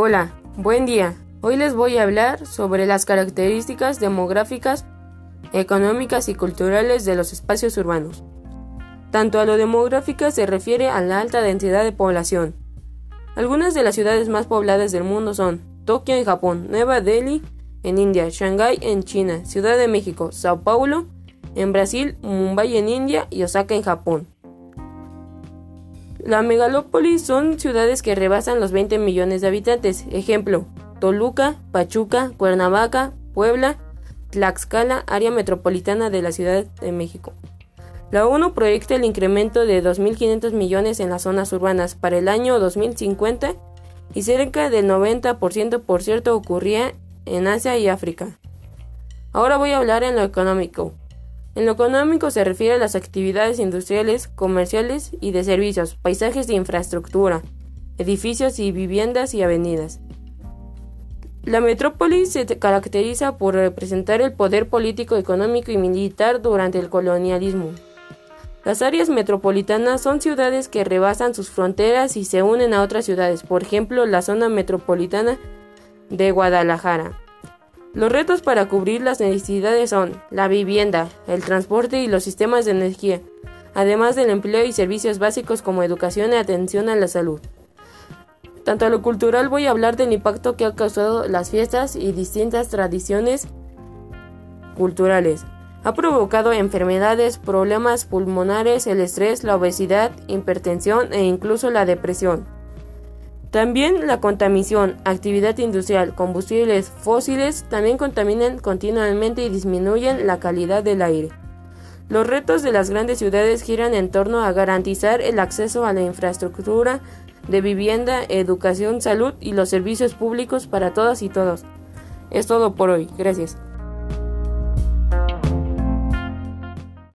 Hola, buen día. Hoy les voy a hablar sobre las características demográficas, económicas y culturales de los espacios urbanos. Tanto a lo demográfica se refiere a la alta densidad de población. Algunas de las ciudades más pobladas del mundo son Tokio en Japón, Nueva Delhi en India, Shanghái en China, Ciudad de México, Sao Paulo en Brasil, Mumbai en India y Osaka en Japón. La megalópolis son ciudades que rebasan los 20 millones de habitantes. Ejemplo, Toluca, Pachuca, Cuernavaca, Puebla, Tlaxcala, área metropolitana de la Ciudad de México. La ONU proyecta el incremento de 2.500 millones en las zonas urbanas para el año 2050 y cerca del 90% por cierto ocurría en Asia y África. Ahora voy a hablar en lo económico. En lo económico se refiere a las actividades industriales, comerciales y de servicios, paisajes de infraestructura, edificios y viviendas y avenidas. La metrópoli se caracteriza por representar el poder político, económico y militar durante el colonialismo. Las áreas metropolitanas son ciudades que rebasan sus fronteras y se unen a otras ciudades, por ejemplo la zona metropolitana de Guadalajara. Los retos para cubrir las necesidades son la vivienda, el transporte y los sistemas de energía, además del empleo y servicios básicos como educación y atención a la salud. Tanto a lo cultural voy a hablar del impacto que ha causado las fiestas y distintas tradiciones culturales. Ha provocado enfermedades, problemas pulmonares, el estrés, la obesidad, hipertensión e incluso la depresión. También la contaminación, actividad industrial, combustibles fósiles también contaminan continuamente y disminuyen la calidad del aire. Los retos de las grandes ciudades giran en torno a garantizar el acceso a la infraestructura de vivienda, educación, salud y los servicios públicos para todas y todos. Es todo por hoy. Gracias.